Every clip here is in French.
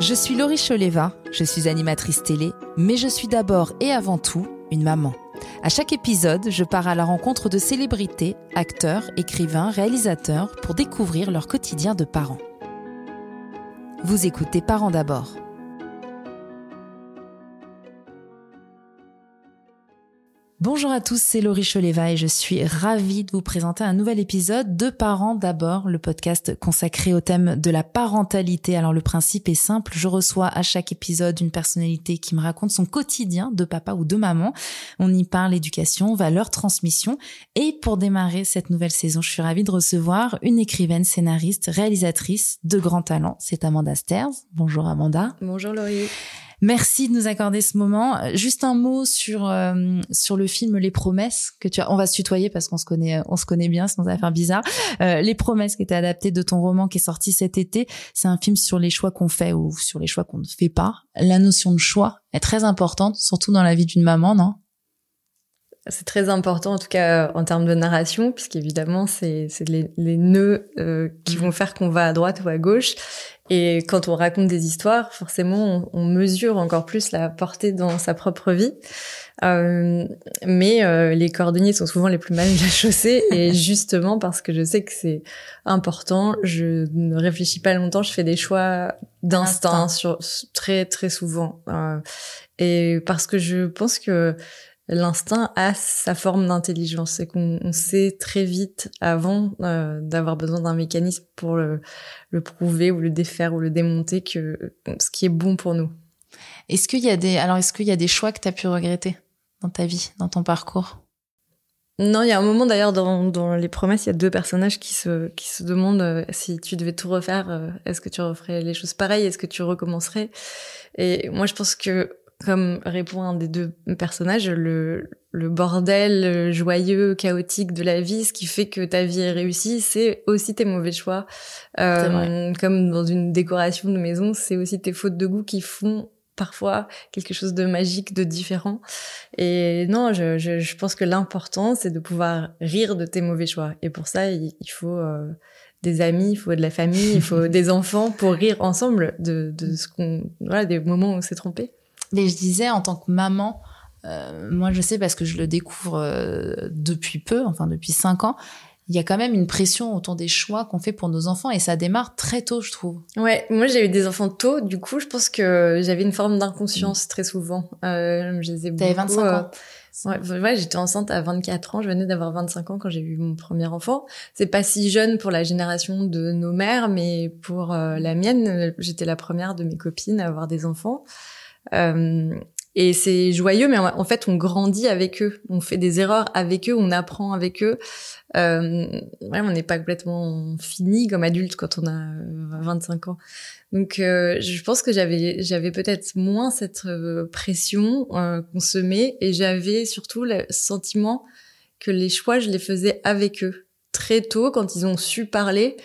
Je suis Laurie Choleva, je suis animatrice télé, mais je suis d'abord et avant tout une maman. À chaque épisode, je pars à la rencontre de célébrités, acteurs, écrivains, réalisateurs pour découvrir leur quotidien de parents. Vous écoutez Parents d'abord. Bonjour à tous, c'est Laurie Choleva et je suis ravie de vous présenter un nouvel épisode de Parents d'abord, le podcast consacré au thème de la parentalité. Alors le principe est simple, je reçois à chaque épisode une personnalité qui me raconte son quotidien de papa ou de maman. On y parle éducation, valeurs, transmission. Et pour démarrer cette nouvelle saison, je suis ravie de recevoir une écrivaine, scénariste, réalisatrice de grand talent. C'est Amanda Sters. Bonjour Amanda. Bonjour Laurie. Merci de nous accorder ce moment. Juste un mot sur euh, sur le film Les Promesses que tu as. On va se tutoyer parce qu'on se connaît on se connaît bien, sinon ça va faire bizarre. Euh, les Promesses qui était adapté de ton roman qui est sorti cet été. C'est un film sur les choix qu'on fait ou sur les choix qu'on ne fait pas. La notion de choix est très importante, surtout dans la vie d'une maman, non? C'est très important, en tout cas en termes de narration, puisqu'évidemment, c'est les, les nœuds euh, qui vont faire qu'on va à droite ou à gauche. Et quand on raconte des histoires, forcément, on, mesure encore plus la portée dans sa propre vie. Euh, mais euh, les cordonniers sont souvent les plus mal chaussés, et justement parce que je sais que c'est important, je ne réfléchis pas longtemps, je fais des choix d'instinct sur très très souvent. Euh, et parce que je pense que l'instinct a sa forme d'intelligence. C'est qu'on sait très vite avant euh, d'avoir besoin d'un mécanisme pour le, prouver ou le défaire ou le démonter que ce qui est bon pour nous. Est-ce qu'il y a des alors est-ce qu'il y a des choix que tu as pu regretter dans ta vie, dans ton parcours? Non, il y a un moment d'ailleurs dans, dans les promesses, il y a deux personnages qui se qui se demandent euh, si tu devais tout refaire, euh, est-ce que tu referais les choses pareilles, est-ce que tu recommencerais? Et moi, je pense que comme répond un des deux personnages, le, le bordel joyeux, chaotique de la vie, ce qui fait que ta vie est réussie, c'est aussi tes mauvais choix. Euh, comme dans une décoration de maison, c'est aussi tes fautes de goût qui font parfois quelque chose de magique, de différent. Et non, je, je, je pense que l'important, c'est de pouvoir rire de tes mauvais choix. Et pour ça, il, faut euh, des amis, il faut de la famille, il faut des enfants pour rire ensemble de, de ce qu'on, voilà, des moments où on s'est trompé. Et je disais, en tant que maman, euh, moi je sais parce que je le découvre euh, depuis peu, enfin depuis cinq ans, il y a quand même une pression autour des choix qu'on fait pour nos enfants et ça démarre très tôt, je trouve. Ouais, moi j'ai eu des enfants tôt, du coup je pense que j'avais une forme d'inconscience très souvent. Euh, T'avais 25 ans euh, Ouais, ouais j'étais enceinte à 24 ans, je venais d'avoir 25 ans quand j'ai eu mon premier enfant. C'est pas si jeune pour la génération de nos mères, mais pour la mienne, j'étais la première de mes copines à avoir des enfants. Euh, et c'est joyeux, mais en fait, on grandit avec eux, on fait des erreurs avec eux, on apprend avec eux. Euh, ouais, on n'est pas complètement fini comme adulte quand on a 25 ans. Donc, euh, je pense que j'avais j'avais peut-être moins cette euh, pression euh, qu'on se met, et j'avais surtout le sentiment que les choix, je les faisais avec eux très tôt quand ils ont su parler.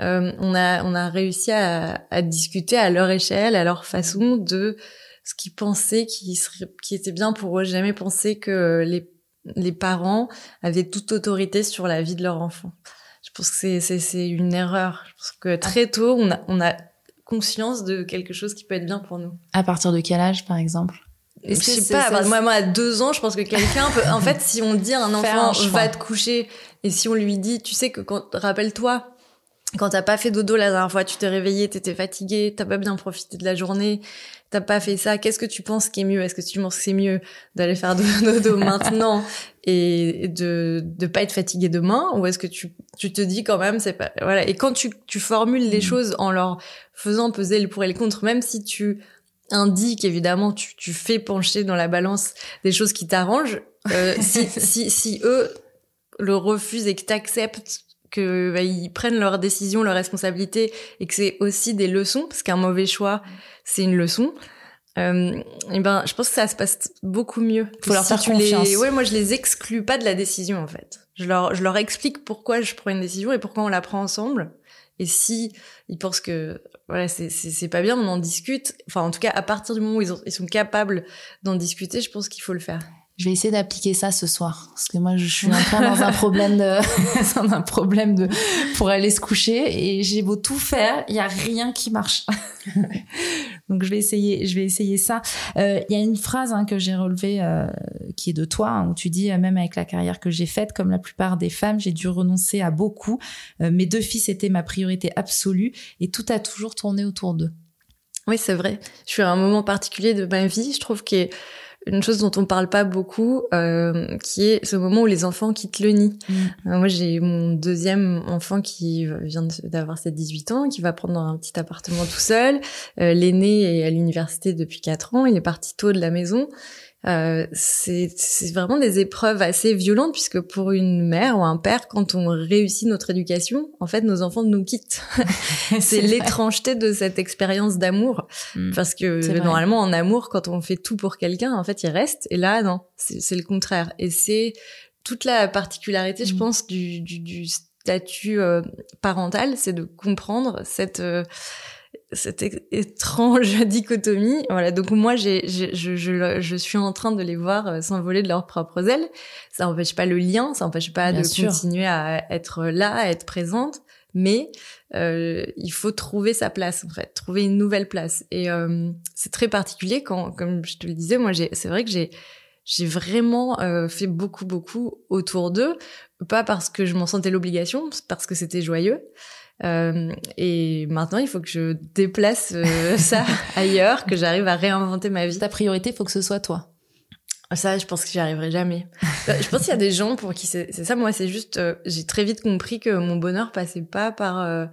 Euh, on a on a réussi à, à discuter à leur échelle, à leur façon de ce qu'ils pensaient qui serait, qui était bien pour eux. Jamais penser que les, les parents avaient toute autorité sur la vie de leur enfant. Je pense que c'est, une erreur. Je pense que très tôt, on a, on a conscience de quelque chose qui peut être bien pour nous. À partir de quel âge, par exemple? Je sais pas, moi, moi, à deux ans, je pense que quelqu'un peut, en fait, si on dit à un enfant, va te coucher, et si on lui dit, tu sais que quand, rappelle-toi, quand t'as pas fait dodo la dernière fois, tu t'es réveillé, t'étais fatigué, t'as pas bien profité de la journée, t'as pas fait ça, qu'est-ce que tu penses qui est mieux? Est-ce que tu penses que c'est mieux d'aller faire dodo maintenant et de de pas être fatigué demain? Ou est-ce que tu tu te dis quand même c'est pas voilà. Et quand tu tu formules les mmh. choses en leur faisant peser le pour et le contre même si tu indiques évidemment tu tu fais pencher dans la balance des choses qui t'arrangent euh, si si si eux le refusent et que t'acceptes que bah, ils prennent leurs décisions, leurs responsabilités et que c'est aussi des leçons parce qu'un mauvais choix c'est une leçon. Euh, et ben je pense que ça se passe beaucoup mieux. Faut leur faire confiance. Les... Ouais, moi je les exclus pas de la décision en fait. Je leur je leur explique pourquoi je prends une décision et pourquoi on la prend ensemble. Et si ils pensent que voilà c'est c'est pas bien, on en discute. Enfin en tout cas à partir du moment où ils, ils sont capables d'en discuter, je pense qu'il faut le faire. Je vais essayer d'appliquer ça ce soir parce que moi je suis un peu dans un problème de un problème de pour aller se coucher et j'ai beau tout faire, il y a rien qui marche. Donc je vais essayer, je vais essayer ça. Euh, il y a une phrase hein, que j'ai relevée euh, qui est de toi hein, où tu dis euh, même avec la carrière que j'ai faite, comme la plupart des femmes, j'ai dû renoncer à beaucoup. mes deux fils étaient ma priorité absolue et tout a toujours tourné autour d'eux. Oui, c'est vrai. Je suis à un moment particulier de ma vie, je trouve que une chose dont on parle pas beaucoup, euh, qui est ce moment où les enfants quittent le nid. Mm. Euh, moi, j'ai mon deuxième enfant qui vient d'avoir ses 18 ans, qui va prendre un petit appartement tout seul. Euh, L'aîné est à l'université depuis 4 ans, il est parti tôt de la maison. Euh, c'est vraiment des épreuves assez violentes puisque pour une mère ou un père, quand on réussit notre éducation, en fait, nos enfants nous quittent. c'est l'étrangeté de cette expérience d'amour mm. parce que normalement, en amour, quand on fait tout pour quelqu'un, en fait, il reste. Et là, non, c'est le contraire. Et c'est toute la particularité, je mm. pense, du, du, du statut euh, parental, c'est de comprendre cette euh, cette étrange dichotomie. Voilà, donc moi, j'ai, je, je, je, suis en train de les voir euh, s'envoler de leurs propres ailes. Ça n'empêche pas le lien, ça n'empêche pas de continuer à être là, à être présente, mais euh, il faut trouver sa place, en fait, trouver une nouvelle place. Et euh, c'est très particulier quand, comme je te le disais, moi, j'ai, c'est vrai que j'ai j'ai vraiment euh, fait beaucoup beaucoup autour d'eux, pas parce que je m'en sentais l'obligation, parce que c'était joyeux, euh, et maintenant, il faut que je déplace euh, ça ailleurs, que j'arrive à réinventer ma vie. Ta priorité, il faut que ce soit toi. Ça, je pense que j'y arriverai jamais. Euh, je pense qu'il y a des gens pour qui c'est ça. Moi, c'est juste, j'ai très vite compris que mon bonheur passait pas par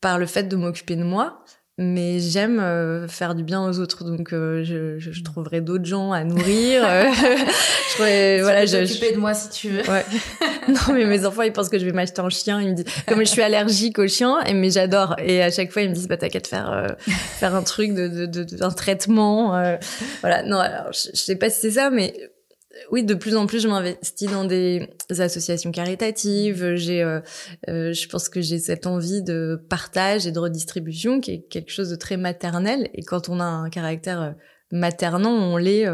par le fait de m'occuper de moi, mais j'aime euh, faire du bien aux autres. Donc euh, je, je, trouverai d'autres gens à nourrir. Euh, je pourrais, voilà je m'occuper de moi si tu veux. Ouais. non mais mes enfants ils pensent que je vais m'acheter un chien. Ils me disent comme je suis allergique aux chiens et mais j'adore. Et à chaque fois ils me disent bah t'as qu'à te faire faire un truc de, de, de, un traitement voilà. Non alors je, je sais pas si c'est ça mais oui, de plus en plus, je m'investis dans des associations caritatives. J'ai, euh, euh, je pense que j'ai cette envie de partage et de redistribution qui est quelque chose de très maternel. Et quand on a un caractère euh, maternant, on l'est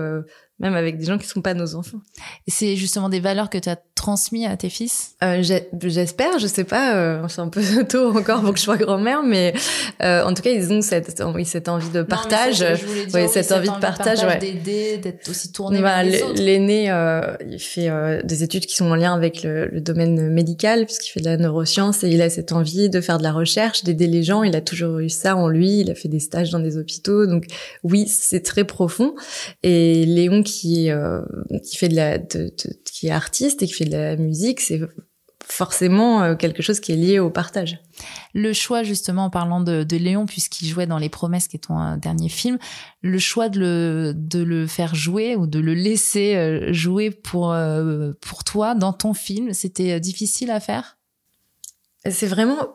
même avec des gens qui sont pas nos enfants. C'est justement des valeurs que tu as transmis à tes fils? Euh, J'espère, je sais pas, euh, c'est un peu tôt encore pour que je sois grand-mère, mais euh, en tout cas ils ont cette, oui, cette envie de partage, oui, cette, envie de partage, ouais. d'aider, d'être aussi tourné bah, L'aîné, euh, il fait euh, des études qui sont en lien avec le, le domaine médical puisqu'il fait de la neuroscience et il a cette envie de faire de la recherche, d'aider les gens. Il a toujours eu ça en lui. Il a fait des stages dans des hôpitaux, donc oui, c'est très profond. Et Léon qui euh, qui fait de la de, qui est artiste et qui fait de la musique, c'est forcément euh, quelque chose qui est lié au partage. Le choix, justement, en parlant de, de Léon, puisqu'il jouait dans Les Promesses, qui est ton euh, dernier film, le choix de le, de le faire jouer ou de le laisser jouer pour, pour toi dans ton film, c'était difficile à faire? C'est vraiment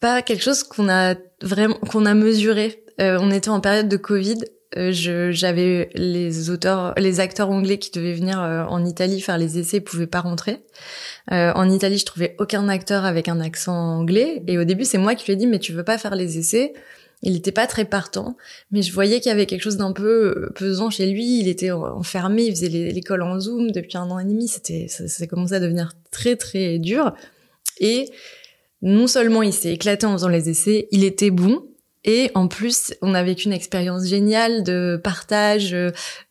pas quelque chose qu'on a vraiment qu'on a mesuré. on était en période de Covid euh, j'avais les auteurs, les acteurs anglais qui devaient venir euh, en Italie faire les essais, pouvaient pas rentrer. Euh, en Italie, je trouvais aucun acteur avec un accent anglais. Et au début, c'est moi qui lui ai dit, mais tu veux pas faire les essais? Il était pas très partant, mais je voyais qu'il y avait quelque chose d'un peu pesant chez lui. Il était enfermé, il faisait l'école en Zoom depuis un an et demi. C'était, ça, ça commençait à devenir très très dur. Et non seulement il s'est éclaté en faisant les essais, il était bon, et en plus, on a vécu une expérience géniale de partage,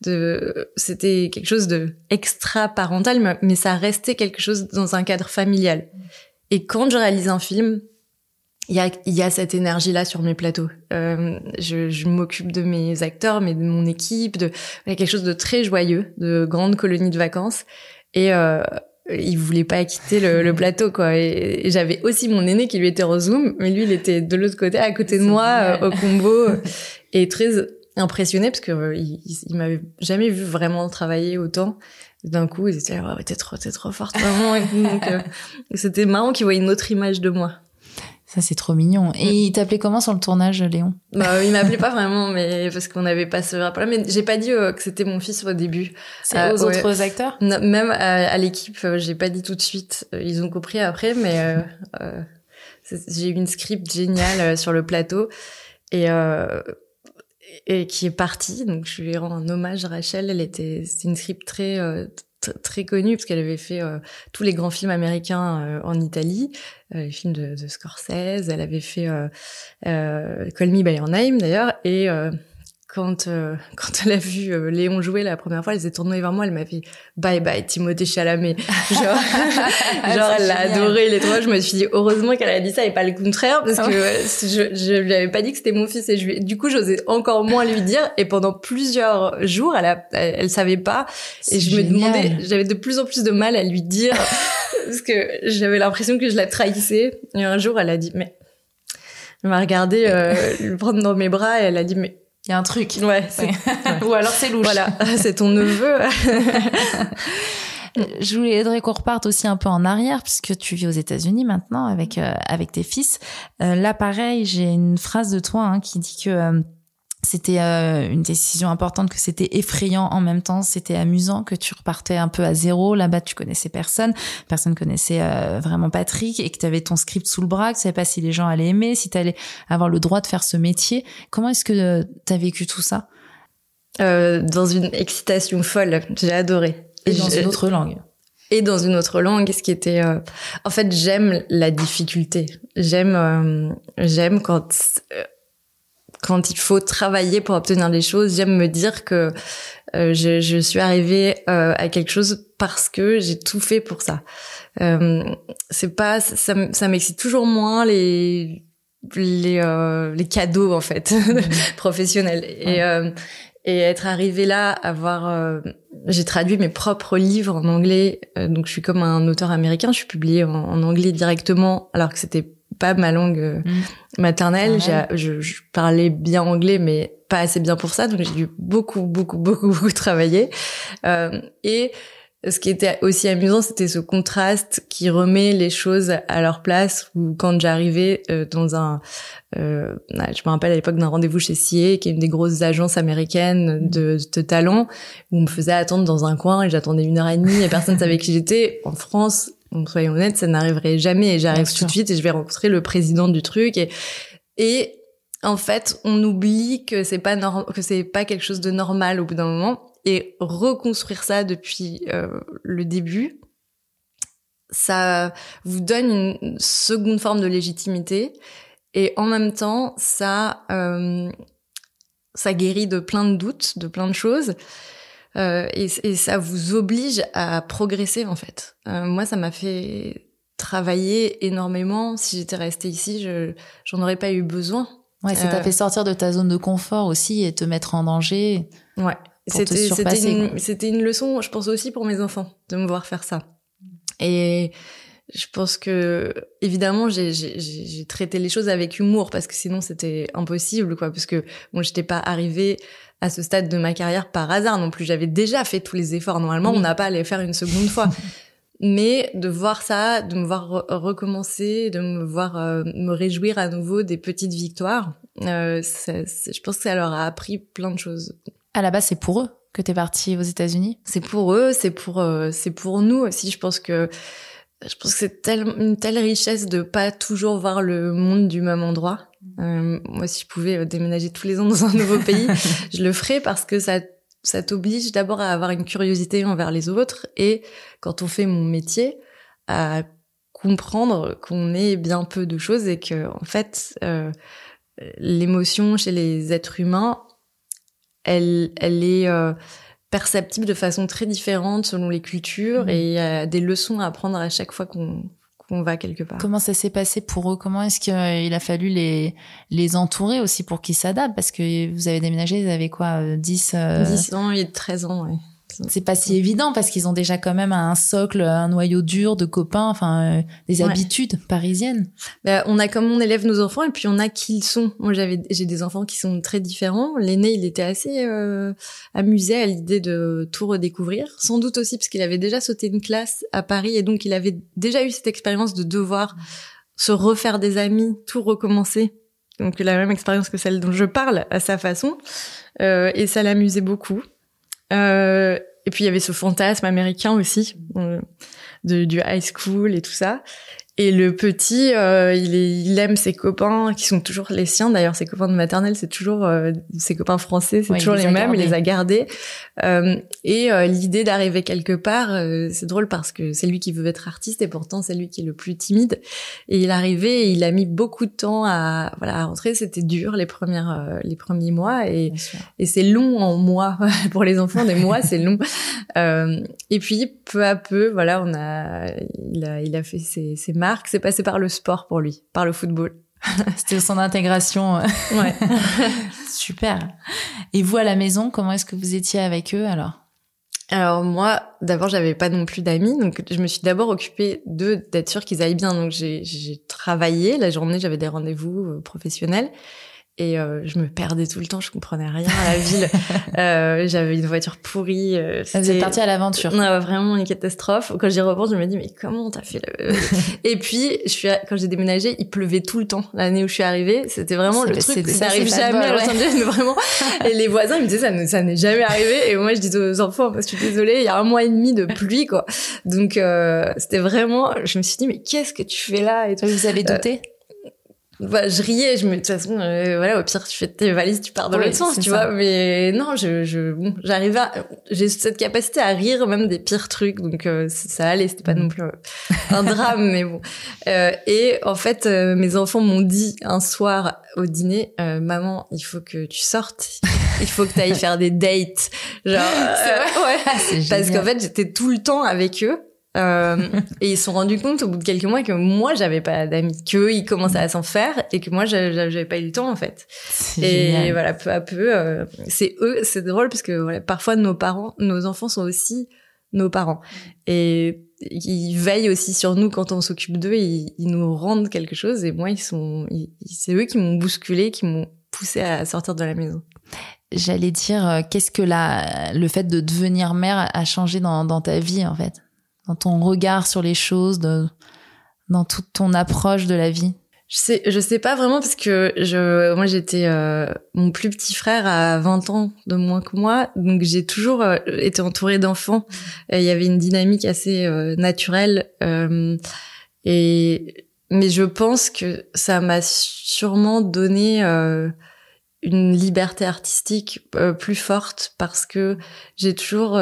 de c'était quelque chose de extra parental, mais ça restait quelque chose dans un cadre familial. Et quand je réalise un film, il y a, y a cette énergie-là sur mes plateaux. Euh, je, je m'occupe de mes acteurs, mais de mon équipe, de il y a quelque chose de très joyeux, de grande colonie de vacances. Et euh, il voulait pas quitter le, le plateau quoi. Et, j'avais aussi mon aîné qui lui était au zoom mais lui il était de l'autre côté à côté de moi euh, au combo. Et très impressionné parce que euh, il, il, m'avait jamais vu vraiment travailler autant. D'un coup il était oh, t'es trop t'es trop forte vraiment donc euh, c'était marrant qu'il voyait une autre image de moi ça, c'est trop mignon. Et il t'appelait comment sur le tournage, Léon? Bah, Il m'appelait pas vraiment, mais parce qu'on avait pas ce rapport-là. Mais j'ai pas dit euh, que c'était mon fils au début. C'est euh, aux autres acteurs? Même à, l'équipe, euh, j'ai pas dit tout de suite. Ils ont compris après, mais j'ai eu une script géniale sur le plateau. Et et qui est partie. Donc je lui rends un hommage, Rachel. Elle était, c'est une script très très connue parce qu'elle avait fait euh, tous les grands films américains euh, en Italie, les films de, de, Scorsese. Elle avait fait Call Me by Your Name d'ailleurs et quand euh, quand elle a vu euh, Léon jouer la première fois, elle s'est tournée vers moi, elle m'a fait bye bye Timothée Chalamet. Genre, genre elle l'a adoré les trois. Je me suis dit heureusement qu'elle a dit ça et pas le contraire parce que je je lui avais pas dit que c'était mon fils et je du coup j'osais encore moins lui dire et pendant plusieurs jours elle a, elle, savait pas et je me demandais j'avais de plus en plus de mal à lui dire parce que j'avais l'impression que je la trahissais et un jour elle a dit mais elle m'a regardé euh, le prendre dans mes bras et elle a dit mais il y a un truc. Ouais. Ou alors c'est louche. Voilà, c'est ton neveu. Je voulais qu'on reparte aussi un peu en arrière puisque tu vis aux États-Unis maintenant avec euh, avec tes fils. Euh, là, pareil, j'ai une phrase de toi hein, qui dit que euh, c'était euh, une décision importante, que c'était effrayant en même temps, c'était amusant, que tu repartais un peu à zéro. Là-bas, tu connaissais personne, personne connaissait euh, vraiment Patrick, et que tu avais ton script sous le bras, que tu savais pas si les gens allaient aimer, si tu allais avoir le droit de faire ce métier. Comment est-ce que euh, tu as vécu tout ça? Dans une excitation folle, j'ai adoré. Et dans une autre langue et dans une autre langue ce qui était en fait j'aime la difficulté j'aime j'aime quand quand il faut travailler pour obtenir des choses, j'aime me dire que euh, je, je, suis arrivée euh, à quelque chose parce que j'ai tout fait pour ça. Euh, c'est pas ça, ça m'excite toujours moins les les, euh, les cadeaux en fait mmh. professionnels et euh, et être arrivé là, avoir, j'ai traduit mes propres livres en anglais, donc je suis comme un auteur américain, je suis publiée en, en anglais directement, alors que c'était pas ma langue euh, mm. maternelle. Je, je, parlais bien anglais, mais pas assez bien pour ça. Donc j'ai dû beaucoup, beaucoup, beaucoup, beaucoup travailler. Euh, et ce qui était aussi amusant, c'était ce contraste qui remet les choses à leur place. Ou quand j'arrivais euh, dans un, euh, je me rappelle à l'époque d'un rendez-vous chez CIE, qui est une des grosses agences américaines mm. de, de talent, où on me faisait attendre dans un coin et j'attendais une heure et demie et personne savait qui j'étais. En France, donc soyons honnêtes, ça n'arriverait jamais et j'arrive tout de suite et je vais rencontrer le président du truc et et en fait, on oublie que c'est pas que c'est pas quelque chose de normal au bout d'un moment et reconstruire ça depuis euh, le début, ça vous donne une seconde forme de légitimité et en même temps, ça euh, ça guérit de plein de doutes, de plein de choses. Euh, et, et, ça vous oblige à progresser en fait. Euh, moi, ça m'a fait travailler énormément. Si j'étais restée ici, je j'en aurais pas eu besoin. Ouais, ça t'a euh, fait sortir de ta zone de confort aussi et te mettre en danger. Ouais, c'était c'était une, c'était une leçon, je pense aussi pour mes enfants de me voir faire ça. Et je pense que évidemment j'ai traité les choses avec humour parce que sinon c'était impossible quoi parce que bon j'étais pas arrivée à ce stade de ma carrière par hasard non plus. J'avais déjà fait tous les efforts. Normalement, on n'a pas à les faire une seconde fois. Mais de voir ça, de me voir recommencer, de me voir euh, me réjouir à nouveau des petites victoires, euh, je pense que ça leur a appris plein de choses. À la base, c'est pour eux que tu es partie aux États-Unis? C'est pour eux, c'est pour euh, c'est pour nous aussi. Je pense que je pense que c'est une telle richesse de pas toujours voir le monde du même endroit. Euh, moi, si je pouvais euh, déménager tous les ans dans un nouveau pays, je le ferais parce que ça, ça t'oblige d'abord à avoir une curiosité envers les autres et quand on fait mon métier, à comprendre qu'on est bien peu de choses et que en fait, euh, l'émotion chez les êtres humains, elle, elle est euh, perceptible de façon très différente selon les cultures mmh. et il y a des leçons à apprendre à chaque fois qu'on qu'on va quelque part. Comment ça s'est passé pour eux? Comment est-ce qu'il a fallu les les entourer aussi pour qu'ils s'adaptent? Parce que vous avez déménagé, ils avaient quoi 10 euh... 10 euh, ans et 13 ans, oui c'est pas si évident parce qu'ils ont déjà quand même un socle, un noyau dur de copains, enfin euh, des habitudes parisiennes. Bah, on a comme on élève nos enfants et puis on a qui ils sont. Moi j'avais j'ai des enfants qui sont très différents. L'aîné il était assez euh, amusé à l'idée de tout redécouvrir, sans doute aussi parce qu'il avait déjà sauté une classe à Paris et donc il avait déjà eu cette expérience de devoir se refaire des amis, tout recommencer. Donc la même expérience que celle dont je parle à sa façon euh, et ça l'amusait beaucoup. Euh, et puis il y avait ce fantasme américain aussi euh, de, du high school et tout ça. Et le petit, euh, il, il, aime ses copains qui sont toujours les siens. D'ailleurs, ses copains de maternelle, c'est toujours euh, ses copains français, c'est toujours les, mêmes. Il les a gardés. Euh, et euh, l'idée d'arriver quelque part, c'est drôle parce que c'est lui qui veut être artiste et pourtant c'est lui qui est le plus timide. Et il est arrivé et il a mis beaucoup de temps à voilà à rentrer. C'était dur les premières les premiers mois et et c'est long en mois pour les enfants. Des mois, c'est long. et puis peu à peu, voilà, on a il a il a fait ses, ses marque, c'est passé par le sport pour lui, par le football. C'était son intégration. Ouais. Super. Et vous à la maison, comment est-ce que vous étiez avec eux alors? Alors moi, d'abord, j'avais pas non plus d'amis, donc je me suis d'abord occupée d'eux, d'être sûre qu'ils aillent bien. Donc j'ai travaillé la journée, j'avais des rendez-vous euh, professionnels et euh, je me perdais tout le temps, je comprenais rien à la ville. euh, J'avais une voiture pourrie. Euh, Vous êtes parti à l'aventure. Non, vraiment une catastrophe. Quand j'y repense, je me dis mais comment t'as fait le... Et puis je suis quand j'ai déménagé, il pleuvait tout le temps. L'année où je suis arrivée, c'était vraiment le truc. Ça arrive jamais à Los Angeles, mais vraiment. Et les voisins ils me disaient ça, ça n'est jamais arrivé. Et moi je disais aux enfants, je suis désolée, il y a un mois et demi de pluie quoi. Donc euh, c'était vraiment. Je me suis dit mais qu'est-ce que tu fais là et Vous avez douté? Bah, je riais, je me de toute façon euh, voilà au pire tu fais tes valises, tu pars dans l'autre sens, tu vois, mais non, je je bon, j'arrivais j'ai cette capacité à rire même des pires trucs donc euh, ça allait, c'était pas non plus un drame mais bon. Euh, et en fait mes enfants m'ont dit un soir au dîner maman, il faut que tu sortes. il faut que tu ailles faire des dates. Genre ouais, ah, parce qu'en fait, j'étais tout le temps avec eux euh, et ils se sont rendus compte au bout de quelques mois que moi j'avais pas d'amis, qu'eux ils commençaient à s'en faire et que moi j'avais pas eu le temps en fait. Et génial. voilà, peu à peu, euh, c'est eux, c'est drôle parce que voilà, parfois nos parents, nos enfants sont aussi nos parents et ils veillent aussi sur nous quand on s'occupe d'eux, ils, ils, nous rendent quelque chose et moi ils sont, c'est eux qui m'ont bousculé, qui m'ont poussé à sortir de la maison. J'allais dire, euh, qu'est-ce que la, le fait de devenir mère a changé dans, dans ta vie en fait? Dans ton regard sur les choses, dans toute ton approche de la vie? Je sais, je sais pas vraiment parce que je, moi j'étais euh, mon plus petit frère à 20 ans de moins que moi, donc j'ai toujours euh, été entourée d'enfants. Il y avait une dynamique assez euh, naturelle et mais je pense que ça m'a sûrement donné une liberté artistique plus forte parce que j'ai toujours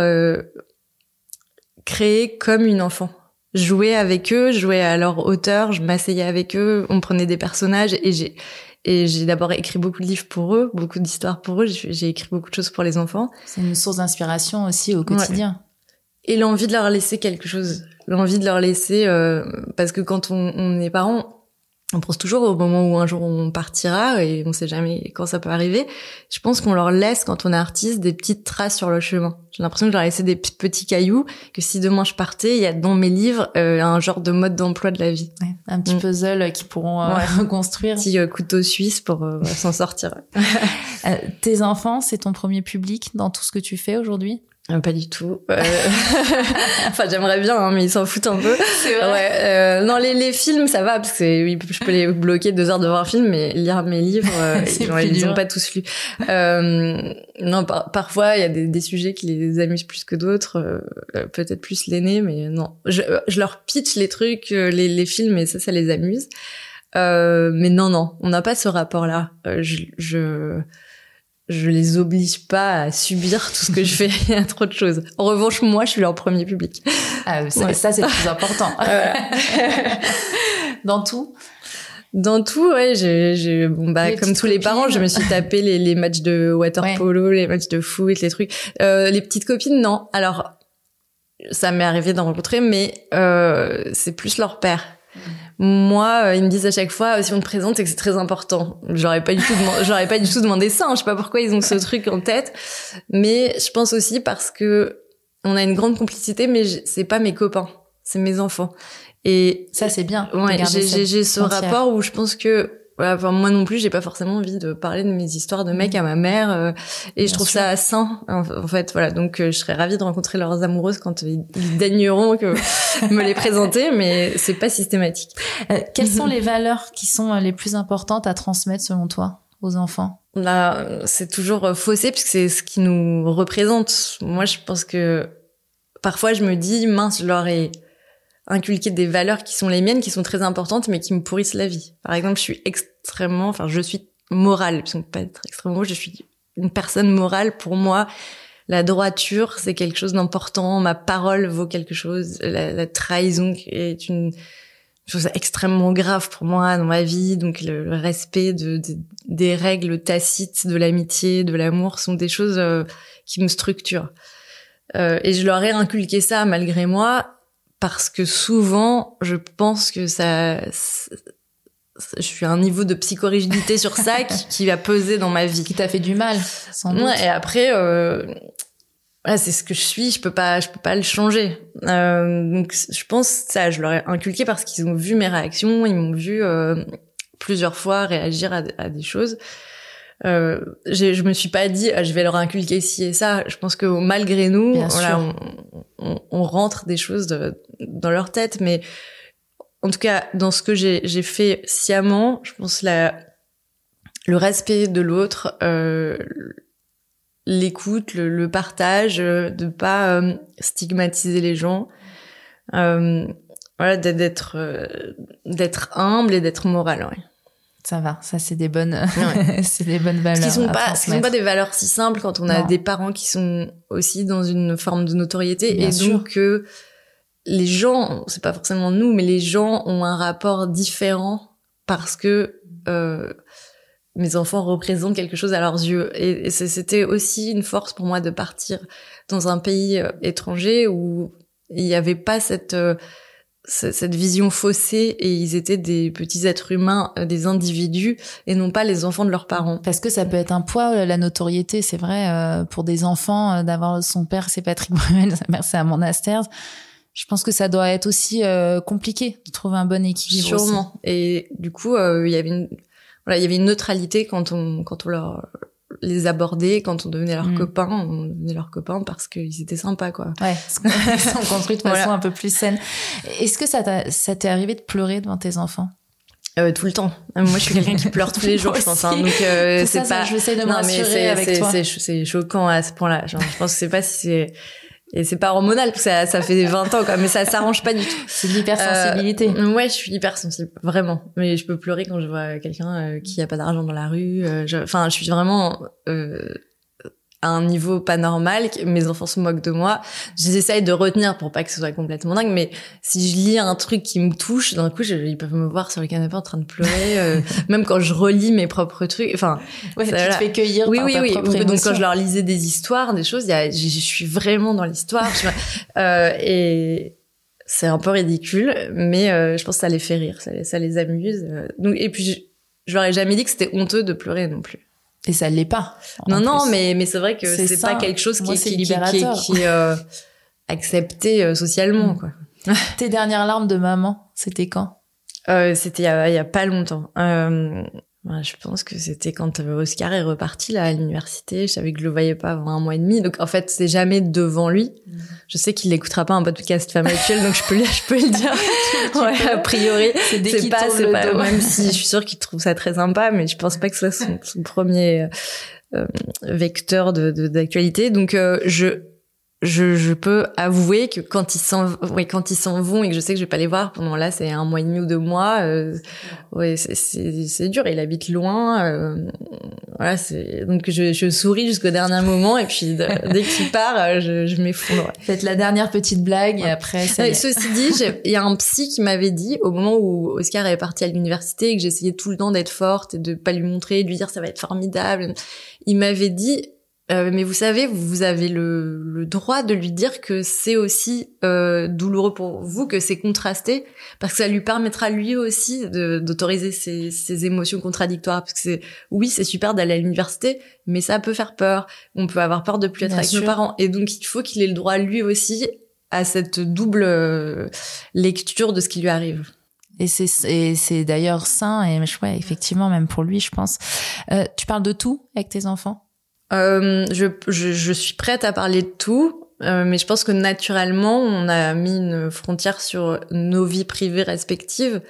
créer comme une enfant. Jouer avec eux, jouer à leur hauteur, je m'asseyais avec eux, on prenait des personnages et j'ai et j'ai d'abord écrit beaucoup de livres pour eux, beaucoup d'histoires pour eux, j'ai écrit beaucoup de choses pour les enfants. C'est une source d'inspiration aussi au quotidien. Et l'envie de leur laisser quelque chose, l'envie de leur laisser euh, parce que quand on, on est parent, on pense toujours au moment où un jour on partira et on sait jamais quand ça peut arriver. Je pense qu'on leur laisse quand on est artiste des petites traces sur le chemin. J'ai l'impression que je leur laissé des petits cailloux que si demain je partais, il y a dans mes livres euh, un genre de mode d'emploi de la vie. Ouais, un petit mm. puzzle qui pourront euh, reconstruire. Un petit euh, couteau suisse pour s'en sortir. tes enfants, c'est ton premier public dans tout ce que tu fais aujourd'hui? euh, pas du tout. Euh... enfin, j'aimerais bien, hein, mais ils s'en foutent un peu. C'est vrai. Ouais. Euh, non, les, les films, ça va parce que je peux les bloquer deux heures devant un film, mais lire mes livres, euh, ils, ils ont pas tous lu. Euh, non, par, parfois il y a des, des, sujets qui les amusent plus que d'autres. Peut-être plus l'aîné, mais non. Je, je, leur pitch les trucs, les, les films, et ça, ça les amuse. mais non, non, on n'a pas ce rapport-là. je, je je les oblige pas à subir tout ce que je fais. Il y a trop de choses. En revanche, moi, je suis leur premier public. Ah, ça, ça c'est le plus important. Dans tout? Dans tout, ouais, j'ai, bon bah comme tous les parents, je me suis tapé les, les matchs de water polo, les matchs de foot, les trucs. Euh, les petites copines, non. Alors, ça m'est arrivé d'en rencontrer, mais euh, c'est plus leur père. Moi, euh, ils me disent à chaque fois, si on te présente, c'est que c'est très important. J'aurais pas du tout, j'aurais pas du tout demandé ça. Hein. Je sais pas pourquoi ils ont ce truc en tête, mais je pense aussi parce que on a une grande complicité, mais c'est pas mes copains, c'est mes enfants. Et ça, c'est bien. Ouais, j'ai ce rapport où je pense que voilà, enfin, moi non plus, j'ai pas forcément envie de parler de mes histoires de mecs à ma mère, euh, et je trouve ça sain, en, fait, voilà. Donc, euh, je serais ravie de rencontrer leurs amoureuses quand ils, daigneront que me les présenter, mais c'est pas systématique. Euh, quelles sont les valeurs qui sont les plus importantes à transmettre selon toi aux enfants? Là, c'est toujours faussé puisque c'est ce qui nous représente. Moi, je pense que parfois, je me dis mince, je leur ai inculquer des valeurs qui sont les miennes, qui sont très importantes, mais qui me pourrissent la vie. Par exemple, je suis extrêmement, enfin, je suis morale, je ne pas être extrêmement, je suis une personne morale. Pour moi, la droiture, c'est quelque chose d'important. Ma parole vaut quelque chose. La, trahison est une chose extrêmement grave pour moi dans ma vie. Donc, le, respect de, des règles tacites de l'amitié, de l'amour sont des choses euh, qui me structurent. Euh, et je leur ai inculqué ça malgré moi parce que souvent, je pense que ça, je suis à un niveau de psychorigidité sur ça qui, va peser dans ma vie. Qui t'a fait du mal, sans doute. et après, euh, c'est ce que je suis, je peux pas, je peux pas le changer. Euh, donc, je pense ça, je leur ai inculqué parce qu'ils ont vu mes réactions, ils m'ont vu euh, plusieurs fois réagir à, à des choses. Euh, je me suis pas dit, ah, je vais leur inculquer ci et ça. Je pense que malgré nous, voilà, on, on, on, rentre des choses de, dans leur tête, mais en tout cas, dans ce que j'ai fait sciemment, je pense la, le respect de l'autre, euh, l'écoute, le, le, partage, euh, de pas euh, stigmatiser les gens, euh, voilà, d'être d'être humble et d'être moral. Ouais. Ça va, ça c'est des bonnes, c'est des bonnes valeurs. Qui sont pas, qui sont pas des valeurs si simples quand on a des parents qui sont aussi dans une forme de notoriété et donc que les gens, c'est pas forcément nous, mais les gens ont un rapport différent parce que euh, mes enfants représentent quelque chose à leurs yeux. Et, c'était aussi une force pour moi de partir dans un pays euh, étranger où il n'y avait pas cette euh, cette vision faussée et ils étaient des petits êtres humains, des individus et non pas les enfants de leurs parents. Parce que ça peut être un poids, la notoriété, c'est vrai, pour des enfants, d'avoir son père c'est Patrick Bruel, sa mère c'est Amanda Stairs je pense que ça doit être aussi euh, compliqué de trouver un bon équilibre. Sûrement. Et du coup, euh, il y avait une, voilà, il y avait une neutralité quand on, quand on leur les abordait, quand on devenait leurs mm. copains, on devenait leurs copains parce qu'ils étaient sympas, quoi. Ouais, ils sont construits de façon un peu plus saine. Est-ce que ça t'est arrivé de pleurer devant tes enfants? Euh, tout le temps. Moi, je suis quelqu'un qui pleure tous les jours, je pense. Hein. Donc, euh, c'est pas. de non, mais avec toi. C'est choquant à ce point-là. je pense que c'est pas si c'est et c'est pas hormonal parce que ça, ça fait 20 ans quoi mais ça s'arrange pas du tout. C'est de l'hypersensibilité. Euh, ouais je suis hypersensible vraiment. Mais je peux pleurer quand je vois quelqu'un euh, qui a pas d'argent dans la rue euh, enfin je, je, suis vraiment euh, à un niveau pas normal, mes enfants se moquent de moi. J'essaye de retenir pour pas que ce soit complètement dingue, mais si je lis un truc qui me touche, d'un coup, je, ils peuvent me voir sur le canapé en train de pleurer, euh, même quand je relis mes propres trucs. Enfin, ouais, ça, tu te fais cueillir. Oui, oui, oui. Donc quand je leur lisais des histoires, des choses, je, je suis vraiment dans l'histoire. euh, et c'est un peu ridicule, mais euh, je pense que ça les fait rire, ça, ça les amuse. Euh. Donc et puis je, je leur ai jamais dit que c'était honteux de pleurer non plus. Et ça l'est pas. Non, non, mais, mais c'est vrai que c'est pas quelque chose qui, est, libérateur. qui, est euh, accepté euh, socialement, quoi. Tes dernières larmes de maman, c'était quand? Euh, C'était il, y a pas longtemps. Euh, je pense que c'était quand euh, Oscar est reparti là à l'université. Je savais que je le voyais pas avant un mois et demi. Donc en fait, c'est jamais devant lui. Mm. Je sais qu'il n'écoutera pas un podcast femme actuelle, donc je peux, je peux le dire. ouais, a priori, c'est pas, c'est pas. Même si je suis sûre qu'il trouve ça très sympa, mais je pense pas que ce soit son, premier euh, vecteur de d'actualité. Donc euh, je je, je, peux avouer que quand ils s'en oui, quand ils s'en vont et que je sais que je vais pas les voir pendant là c'est un mois et demi ou deux mois euh, ouais c'est c'est dur. Il habite loin euh, voilà c'est donc je, je souris jusqu'au dernier moment et puis dès qu'il part euh, je, je m'effondre. Faites la dernière petite blague et après ceci dit il y a un psy qui m'avait dit au moment où Oscar est parti à l'université et que j'essayais tout le temps d'être forte et de pas lui montrer de lui dire ça va être formidable il m'avait dit euh, mais vous savez, vous avez le, le, droit de lui dire que c'est aussi euh, douloureux pour vous, que c'est contrasté, parce que ça lui permettra lui aussi d'autoriser ses, ses, émotions contradictoires. Parce que c'est, oui, c'est super d'aller à l'université, mais ça peut faire peur. On peut avoir peur de plus être avec nos parents, et donc il faut qu'il ait le droit lui aussi à cette double euh, lecture de ce qui lui arrive. Et c'est c'est d'ailleurs sain et ouais, effectivement même pour lui je pense. Euh, tu parles de tout avec tes enfants? Euh, je, je, je, suis prête à parler de tout, euh, mais je pense que naturellement, on a mis une frontière sur nos vies privées respectives.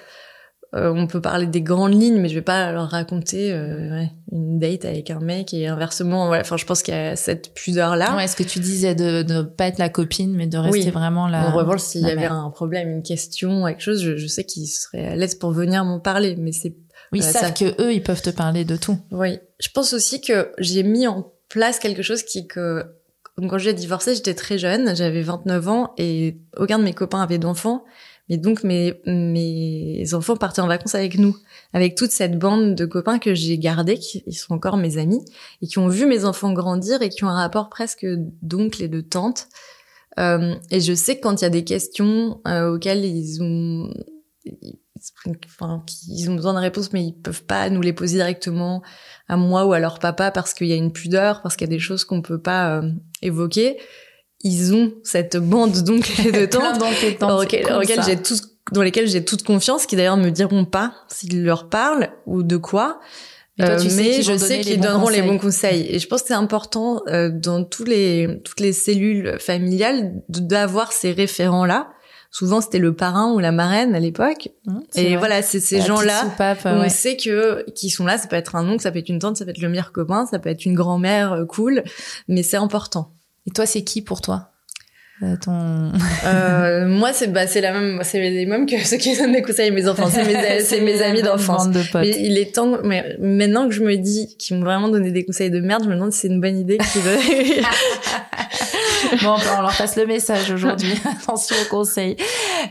euh, on peut parler des grandes lignes, mais je vais pas leur raconter euh, ouais, une date avec un mec et inversement. Voilà. Enfin, je pense qu'il y a cette pudeur-là. Ouais, ce que tu disais de ne pas être la copine, mais de rester vraiment la. En revanche, s'il y avait un problème, une question, quelque chose, je, je sais qu'ils seraient à l'aise pour venir m'en parler, mais c'est. Oui, savent que eux, ils peuvent te parler de tout. Oui, je pense aussi que j'ai mis en place quelque chose qui que quand j'ai divorcé, j'étais très jeune, j'avais 29 ans et aucun de mes copains avait d'enfants. Mais donc mes mes enfants partaient en vacances avec nous, avec toute cette bande de copains que j'ai gardés, qui ils sont encore mes amis et qui ont vu mes enfants grandir et qui ont un rapport presque d'oncle et de tante. Euh, et je sais que quand il y a des questions euh, auxquelles ils ont enfin, ils ont besoin de réponses, mais ils peuvent pas nous les poser directement à moi ou à leur papa parce qu'il y a une pudeur, parce qu'il y a des choses qu'on peut pas euh, évoquer ils ont cette bande donc de tantes dans, lesquelles j'ai tout, dans lesquelles j'ai toute confiance, qui d'ailleurs me diront pas s'ils leur parlent ou de quoi. Mais, euh, je sais qu'ils donneront les bons conseils. Et je pense que c'est important euh, dans tous les toutes les cellules familiales d'avoir ces référents là. Souvent c'était le parrain ou la marraine à l'époque. Mmh, et voilà, c'est ces gens-là. On sait que qui sont là. Ça peut être un oncle, ça peut être une tante, ça peut être le meilleur copain, ça peut être une grand-mère euh, cool, mais c'est important. Et toi, c'est qui pour toi euh, ton... euh, moi, c'est bah, c'est la même, c'est les mêmes que ceux qui donnent des conseils à mes enfants. C'est mes, c'est mes amis d'enfance. De il est temps, mais maintenant que je me dis qu'ils m'ont vraiment donné des conseils de merde, je me demande si c'est une bonne idée qu'ils. bon, on leur passe le message aujourd'hui. Attention aux conseils.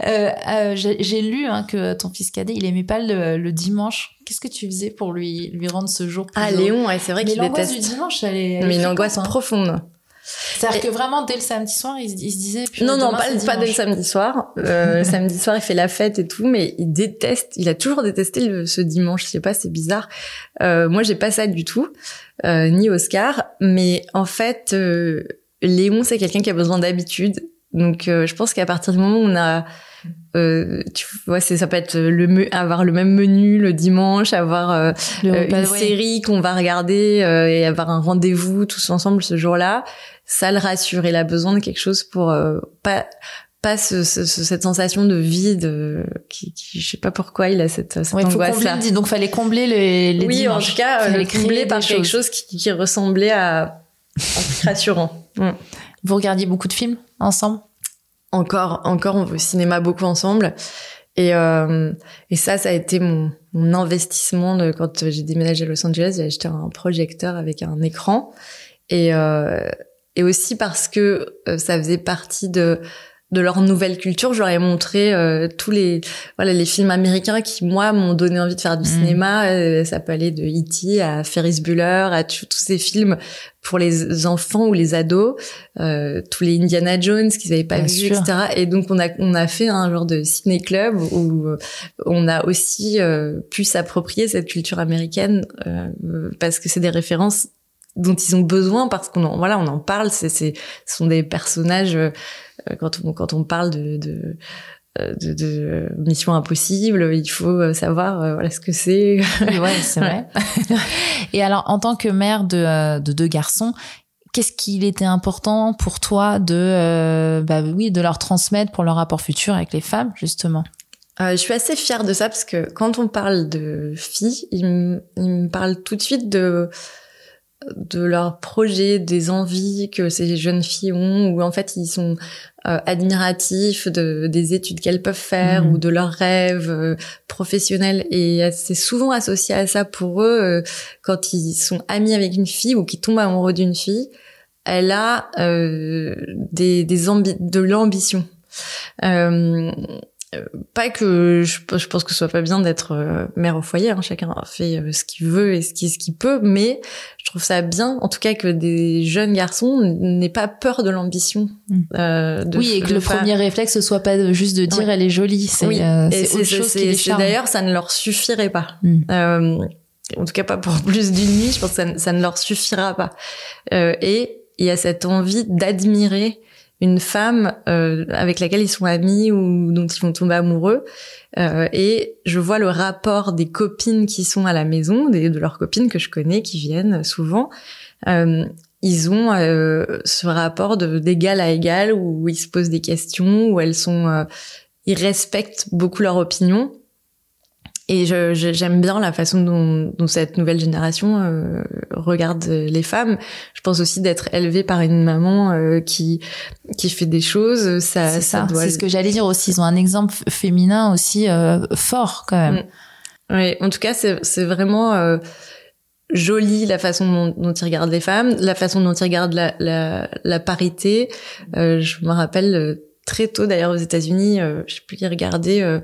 Euh, euh, j'ai lu hein, que ton fils cadet, il aimait pas le, le dimanche. Qu'est-ce que tu faisais pour lui lui rendre ce jour Ah, Léon, ouais, c'est vrai qu'il déteste. l'angoisse du dimanche, elle est, elle mais une angoisse hein. profonde. C'est-à-dire que vraiment, dès le samedi soir, il, se disait... Non, non, pas, pas dès le samedi soir. Euh, le samedi soir, il fait la fête et tout, mais il déteste, il a toujours détesté le, ce dimanche. Je sais pas, c'est bizarre. Euh, moi, j'ai pas ça du tout, euh, ni Oscar. Mais en fait, euh, Léon, c'est quelqu'un qui a besoin d'habitude. Donc, euh, je pense qu'à partir du moment où on a euh, tu vois, ça peut être le avoir le même menu le dimanche, avoir euh, euh une série qu'on va regarder euh, et avoir un rendez-vous tous ensemble ce jour-là. Ça le rassure. Il a besoin de quelque chose pour pas pas ce, ce, cette sensation de vide qui, qui, je sais pas pourquoi il a cette, cette ouais, angoisse là. Donc fallait combler les, les oui en tout cas le combler par quelque chose qui, qui ressemblait à truc rassurant. Vous regardiez beaucoup de films ensemble? Encore, encore, on va au cinéma beaucoup ensemble. Et, euh, et ça, ça a été mon, mon investissement de, quand j'ai déménagé à Los Angeles. J'ai acheté un projecteur avec un écran. Et, euh, et aussi parce que euh, ça faisait partie de de leur nouvelle culture. J'aurais montré euh, tous les voilà les films américains qui moi m'ont donné envie de faire du mm. cinéma. Euh, ça peut aller de E.T. à Ferris Bueller, à tous ces films pour les enfants ou les ados, euh, tous les Indiana Jones qu'ils n'avaient pas vus, etc. Et donc on a on a fait un genre de ciné club où on a aussi pu s'approprier cette culture américaine parce que c'est des références dont ils ont besoin parce qu'on en, voilà on en parle c'est c'est ce sont des personnages euh, quand on quand on parle de, de euh, de, de, mission impossible, il faut euh, savoir voilà ce que c'est. ouais, c'est vrai. Et alors, en tant que mère de, de deux garçons, qu'est-ce qu'il était important pour toi de, bah oui, de leur transmettre pour leur rapport futur avec les femmes, justement? Euh, je suis assez fière de ça parce que quand on parle de filles, ils me parlent tout de suite de de leurs projets, des envies que ces jeunes filles ont, où en fait ils sont euh, admiratifs de, des études qu'elles peuvent faire mmh. ou de leurs rêves euh, professionnels. Et c'est souvent associé à ça pour eux euh, quand ils sont amis avec une fille ou qu'ils tombent amoureux d'une fille. Elle a des, des de l'ambition. Euh, pas que je, je, pense que ce soit pas bien d'être euh, mère au foyer, hein, chacun fait euh, ce qu'il veut et ce qu'il ce qu'il peut, mais je trouve ça bien, en tout cas, que des jeunes garçons n'aient pas peur de l'ambition. Mm. Euh, oui, et que le premier réflexe soit pas juste de dire elle est jolie, c'est oui. c'est autre chose qui les D'ailleurs, ça ne leur suffirait pas. Mm. en tout cas, pas pour plus d'une nuit. Je pense que ça, ça ne leur suffira pas. et il y a cette envie d'admirer une femme euh, avec laquelle ils sont amis ou dont ils vont tomber amoureux. Euh, et je vois le rapport des copines qui sont à la maison, des, de leurs copines que je connais, qui viennent souvent. Euh, ils ont ce rapport d'égal à égal où ils se posent des questions, où elles sont, ils respectent beaucoup leur opinion. Et j'aime bien la façon dont, dont cette nouvelle génération euh, regarde les femmes. Je pense aussi d'être élevée par une maman euh, qui qui fait des choses. Ça, c'est ça. C'est ce que j'allais dire aussi. Ils ont un exemple féminin aussi euh, fort quand même. Mm. Oui. En tout cas, c'est c'est vraiment euh, joli la façon dont, dont, ils regardent les femmes, la façon dont ils regardent la la, la parité. je me rappelle très tôt d'ailleurs aux États-Unis, je sais plus qui regarder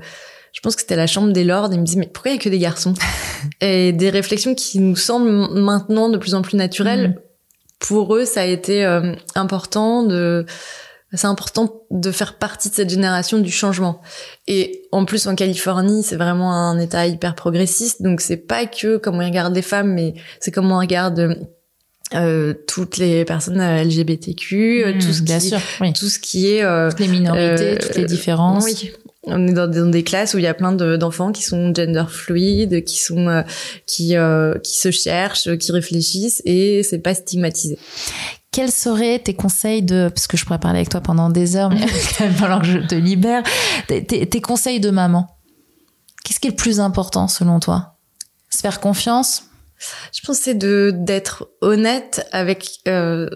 je pense que c'était la chambre des lords, et ils me disaient, mais pourquoi il y a que des garçons Et des réflexions qui nous semblent maintenant de plus en plus naturelles. Mm. Pour eux, ça a été euh, important de... C'est important de faire partie de cette génération du changement. Et en plus, en Californie, c'est vraiment un état hyper progressiste. Donc, c'est pas que comme on regarde les femmes, mais c'est comme on regarde euh, toutes les personnes LGBTQ, mm, tout ce qui, sûr, tout ce qui est euh, toutes les minorités, toutes les différences. Oui, on est dans, des classes où il y a plein d'enfants qui sont gender fluides, qui sont euh, qui euh, qui se cherchent, qui réfléchissent et c'est pas stigmatisé. Quels seraient tes conseils de parce que je pourrais parler avec toi pendant des heures mais alors que je te libère tes, tes conseils de maman? Qu'est-ce qui est le plus important selon toi? Se faire confiance? Je pense c'est de d'être honnête avec euh,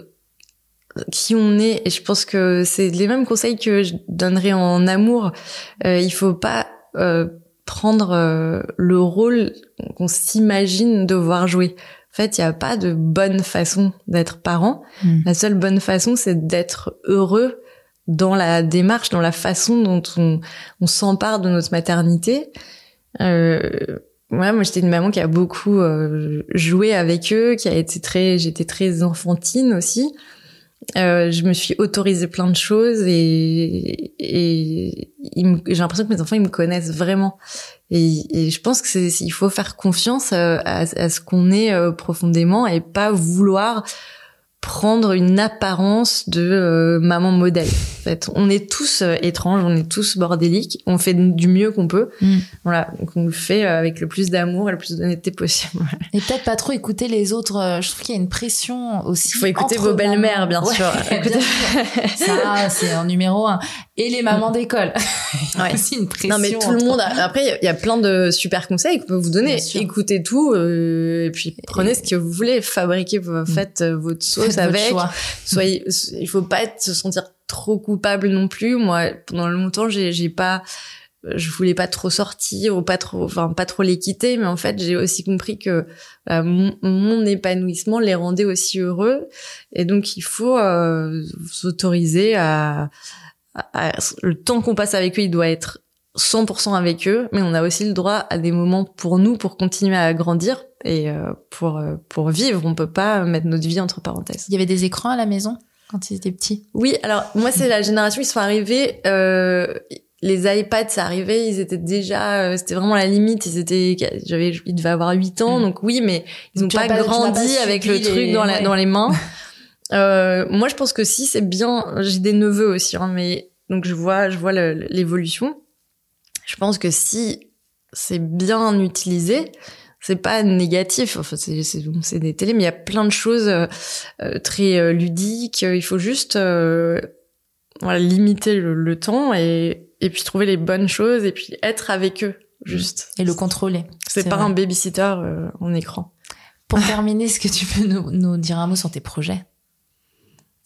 qui on est. Et je pense que c'est les mêmes conseils que je donnerais en amour. Euh, il faut pas euh, prendre euh, le rôle qu'on s'imagine devoir jouer. En fait il n'y a pas de bonne façon d'être parent. Hmm. la seule bonne façon c'est d'être heureux dans la démarche dans la façon dont on, on s'empare de notre maternité. Euh, Ouais, moi j'étais une maman qui a beaucoup euh, joué avec eux, qui a été très, j'étais très enfantine aussi. Euh, je me suis autorisé plein de choses et, et j'ai l'impression que mes enfants ils me connaissent vraiment. Et, je pense que c'est il faut faire confiance euh, à, à ce qu'on est euh, profondément et pas vouloir prendre une apparence de euh, maman modèle. En fait, on est tous euh, étranges, on est tous bordéliques, on fait du mieux qu'on peut. Mm. Voilà, donc on le fait euh, avec le plus d'amour et le plus d'honnêteté possible. Et peut-être pas trop écouter les autres. Je trouve qu'il y a une pression aussi. Il faut écouter vos belles-mères, bien, sûr. Ça, c'est en numéro un. Et les mamans d'école. Ouais. aussi une pression. Non, mais tout le monde. Après, il y a plein de super conseils qu'on peut vous donner. Écoutez tout, et puis prenez ce que vous voulez, fabriquez, mm. faites votre sauce avec. Soyez, il faut pas être, se sentir trop coupable non plus. Moi, pendant longtemps, j'ai, j'ai pas, je voulais pas trop sortir ou pas trop, enfin pas trop les quitter, mais en fait, j'ai aussi compris que bah, mon, épanouissement les rendait aussi heureux, et donc il faut euh, s'autoriser à, le temps qu'on passe avec eux, il doit être 100% avec eux, mais on a aussi le droit à des moments pour nous, pour continuer à grandir et euh, pour euh, pour vivre. On peut pas mettre notre vie entre parenthèses. Il y avait des écrans à la maison quand ils étaient petits? Oui, alors moi c'est la génération ils sont arrivés. Euh, les iPads, ça arrivait, ils étaient déjà, euh, c'était vraiment la limite. Ils étaient, j'avais, ils devaient avoir 8 ans, mm. donc oui, mais ils ont pas, grandi avec le truc dans, la, dans les mains. euh, moi, je pense que si, c'est bien. J'ai des neveux aussi, hein, mais donc je vois, je vois l'évolution. Je pense que si c'est bien utilisé, c'est pas négatif. Enfin, c'est c'est des télés, mais il y a plein de choses euh, euh, très euh, ludiques. Il faut juste voilà, limiter le, temps et et puis trouver les bonnes choses et puis être avec eux juste et le contrôler. C'est pas un babysitter en écran. Pour terminer, est-ce que tu peux nous, nous dire un mot sur tes projets?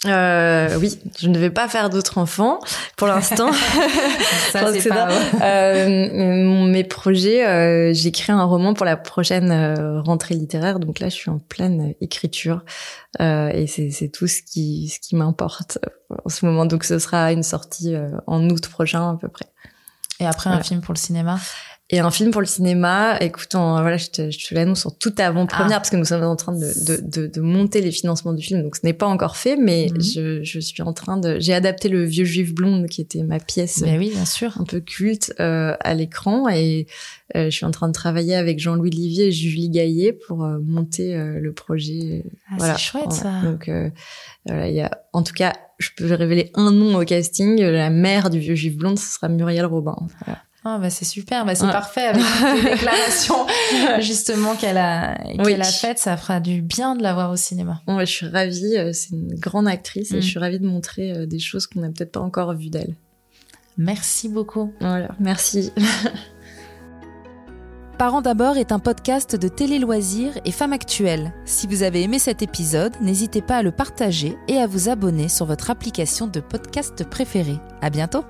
Euh, oui, je ne vais pas faire d'autres enfants pour l'instant. Ça, c'est pas euh, mes projets, euh, j'ai écrit un roman pour la prochaine euh, rentrée littéraire, donc là je suis en pleine écriture euh, et c'est tout ce qui ce qui m'importe en ce moment. Donc ce sera une sortie en août prochain à peu près. Et après un film pour le cinéma? Et un film pour le cinéma, écoute, voilà, je te, je te l'annonce en toute avant-première ah. parce que nous sommes en train de, de, de, de, monter les financements du film, donc ce n'est pas encore fait, mais mhm. je, je, suis en train de, j'ai adapté le vieux juif blonde qui était ma pièce, ben oui, bien sûr, un peu culte euh, à l'écran, et euh, je suis en train de travailler avec Jean-Louis Livier et Julie Gaillet pour euh, monter euh, le projet. Ah, voilà. C'est chouette ça. Donc voilà, il y a, en tout cas, je peux révéler un nom au casting, la mère du vieux juif blonde, ce sera Muriel Robin. Voilà. Ah bah c'est super, bah c'est parfait avec les déclarations justement qu'elle a qu'elle a faites, ça fera du bien de la voir au cinéma. je suis ravie, euh, c'est une grande actrice et je mm. suis ravie de montrer euh, des choses qu'on n'a peut-être pas encore vues d'elle. Merci beaucoup. Voilà, merci. Parents d'abord est un podcast de télé-loisirs et femmes actuelles. Si vous avez aimé cet épisode, n'hésitez pas à le partager et à vous abonner sur votre application de podcast préférée. À bientôt!